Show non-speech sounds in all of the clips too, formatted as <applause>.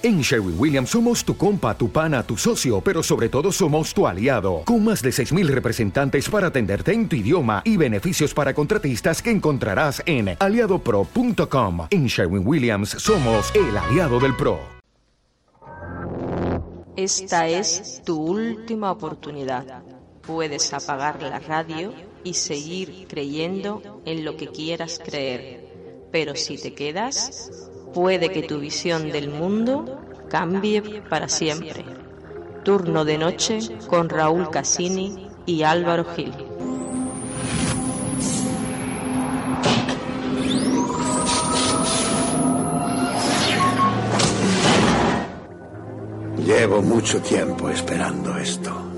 En Sherwin Williams somos tu compa, tu pana, tu socio, pero sobre todo somos tu aliado, con más de 6.000 representantes para atenderte en tu idioma y beneficios para contratistas que encontrarás en aliadopro.com. En Sherwin Williams somos el aliado del PRO. Esta es tu última oportunidad. Puedes apagar la radio y seguir creyendo en lo que quieras creer, pero si te quedas puede que tu visión del mundo cambie para siempre. Turno de noche con Raúl Cassini y Álvaro Gil. Llevo mucho tiempo esperando esto.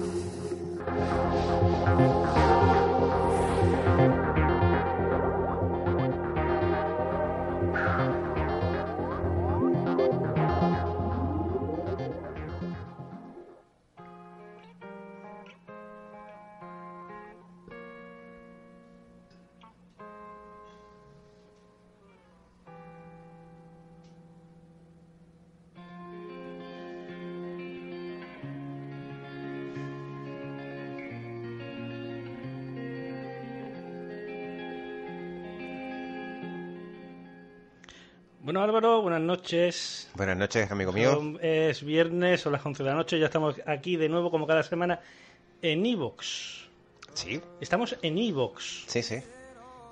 Bueno, Álvaro, buenas noches. Buenas noches, amigo mío. Es viernes, son las 11 de la noche, ya estamos aquí de nuevo, como cada semana, en Evox. Sí. Estamos en Evox. Sí, sí.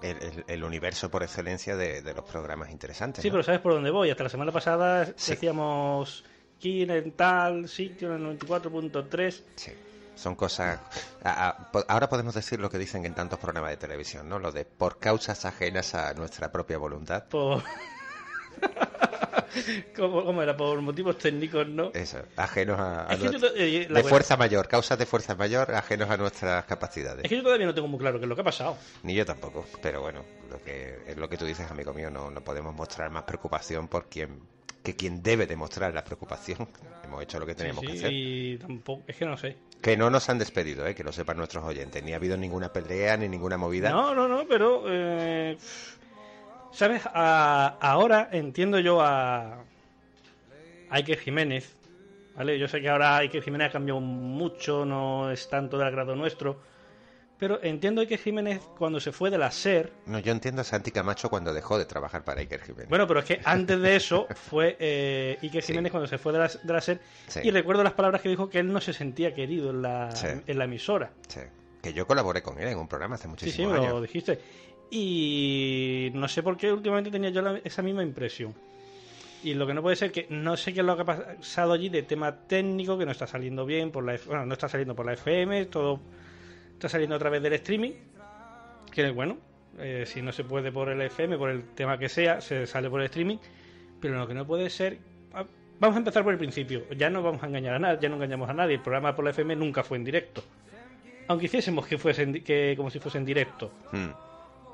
El, universo por excelencia de, los programas interesantes. Sí, pero sabes por dónde voy. Hasta la semana pasada decíamos aquí en tal sitio, en el 94.3. Sí. Son cosas. ahora podemos decir lo que dicen en tantos programas de televisión, ¿no? Lo de por causas ajenas a nuestra propia voluntad. Por... <laughs> ¿Cómo, era? Por motivos técnicos, ¿no? Eso, ajenos a... Eh, de fuerza mayor, causas de fuerza mayor, ajenos a nuestras capacidades. Es que yo todavía no tengo muy claro qué es lo que ha pasado. Ni yo tampoco, pero bueno, lo que es lo que tú dices, amigo mío, no, no podemos mostrar más preocupación por quien que quien debe demostrar la preocupación. <laughs> Hemos hecho lo que teníamos que hacer. Y tampoco, es que no sé. Que no nos han despedido, ¿eh? que lo sepan nuestros oyentes. Ni ha habido ninguna pelea ni ninguna movida. No, no, no, pero... Eh ¿Sabes? ahora entiendo yo a, Iker Jiménez, ¿vale? Yo sé que ahora Iker Jiménez ha cambiado mucho, no es tanto del grado nuestro, pero entiendo a Iker Jiménez cuando se fue de la SER. No, yo entiendo a Santi Camacho cuando dejó de trabajar para Iker Jiménez. Bueno, pero es que <laughs> antes de eso fue eh, Iker Jiménez cuando se fue de la, de la SER y recuerdo las palabras que dijo que él no se sentía querido en la, en la emisora. Sí. Que yo colaboré con él en un programa hace muchísimos años. Sí, sí, lo dijiste. Y no sé por qué últimamente tenía yo esa misma impresión. Y lo que no puede ser que no sé qué es lo que ha pasado allí de tema técnico que no está saliendo bien por la bueno, no está saliendo por la FM, todo está saliendo a través del streaming, que bueno, eh, si no se puede por el FM, por el tema que sea, se sale por el streaming, pero lo que no puede ser ah, vamos a empezar por el principio, ya no vamos a engañar a nadie, ya no engañamos a nadie, el programa por la FM nunca fue en directo. Aunque hiciésemos que fuese que como si fuese en directo. Hmm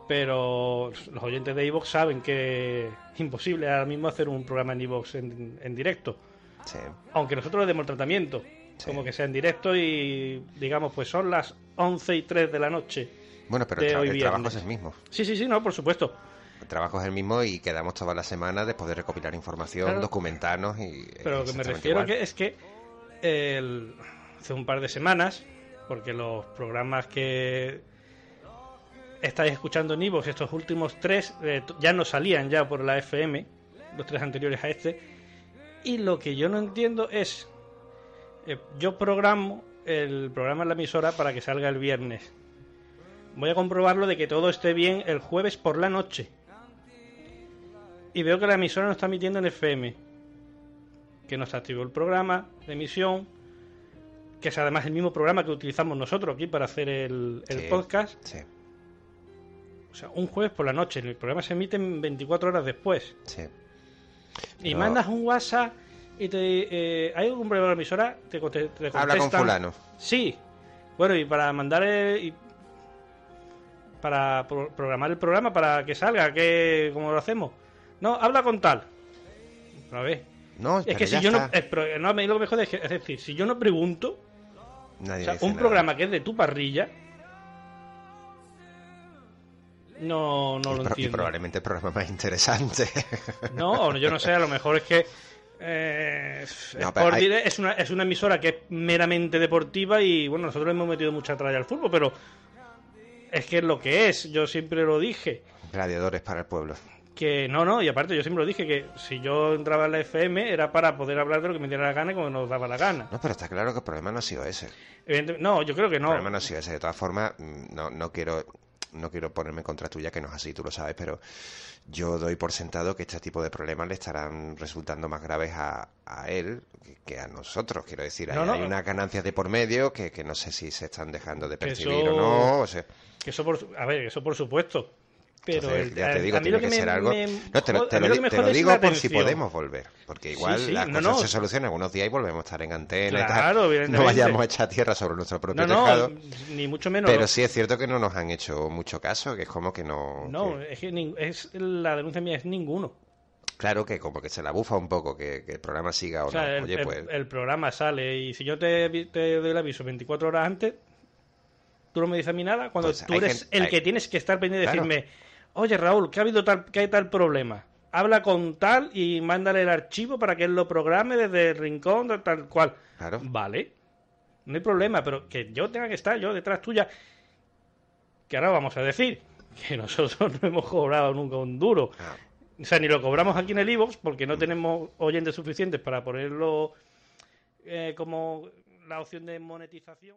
pero los oyentes de Evox saben que es imposible ahora mismo hacer un programa en Evox en, directo. Aunque nosotros le demos tratamiento, como que sea en directo y digamos, pues son las 11 y 3 de la noche. Bueno, pero el, trabajo es el mismo. Sí, sí, sí, no, por supuesto. El trabajo es el mismo y quedamos toda la semana de poder recopilar información, documentarnos y... Pero lo que me refiero que es que hace un par de semanas, porque los programas que estáis escuchando en Ivox, estos últimos tres eh, ya no salían ya por la FM, los tres anteriores a este. Y lo que yo no entiendo es, eh, yo programo el programa en la emisora para que salga el viernes. Voy a comprobarlo de que todo esté bien el jueves por la noche. Y veo que la emisora no está emitiendo en FM. Que no se activó el programa de emisión. Que es además el mismo programa que utilizamos nosotros aquí para hacer el, podcast. Sí. O sea, un jueves por la noche. El programa se emite 24 horas después. Sí. Y mandas un WhatsApp y te. Eh, ¿Hay algún problema en la emisora? Te, Habla con Fulano. Sí. Bueno, y para mandar. y para programar el programa para que salga, que ¿cómo lo hacemos? No, habla con tal. A ver. No, es que si yo no. no, lo que mejor es, es decir, si yo no pregunto. Nadie o sea, un programa que es de tu parrilla no, no lo entiendo. probablemente el programa más interesante. <laughs> No, yo no sé, a lo mejor es que Eh, No, Sport hay- es una, es una emisora que es meramente deportiva y bueno, nosotros hemos metido mucha tralla al fútbol, pero es que es lo que es. Yo siempre lo dije. Gladiadores para el pueblo. Que no, no, y aparte yo siempre lo dije que si yo entraba en la FM era para poder hablar de lo que me diera la gana y como nos daba la gana. No, pero está claro que el problema no ha sido ese. No, yo creo que El no. problema no ha sido ese. De todas formas, mm, no, no quiero no quiero ponerme contra tuya, que no es así, tú lo sabes, pero yo doy por sentado que este tipo de problemas le estarán resultando más graves a, a él que, a nosotros. Quiero decir, hay, No, unas ganancias de por medio que, que no sé si se están dejando de percibir eso- o no. O sea, Que eso por, a ver, eso por supuesto. Pero entonces, el- ya te digo, tiene que, me- ser algo. me no, te lo, te lo te digo por si podemos volver. Porque igual sí, las no, cosas no. se solucionan algunos días y volvemos a estar en antena y tal. No vayamos a echar tierra sobre nuestro propio tejado. ni mucho menos. Pero sí es cierto que no nos han hecho mucho caso, que es como que no... No, que- es que es, la denuncia mía es ninguno. claro que como que se la bufa un poco que, que el programa siga o, O sea, no. el, Oye, el- pues... el programa sale y si yo te, te doy el aviso 24 horas antes, tú no me dices a mí nada, cuando Pues tú eres gente- el hay- que tienes que estar pendiente de Claro. decirme, oye Raúl, que ha habido tal, que hay tal problema. Habla con tal y mándale el archivo para que él lo programe desde el rincón, tal cual. Claro. Vale, no hay problema, pero que yo tenga que estar yo detrás tuya. Que ahora vamos a decir que <laughs> nosotros no hemos cobrado nunca un duro. Ah, O sea, ni lo cobramos aquí en el iVoox porque no tenemos oyentes suficientes para ponerlo eh, como la opción de monetización.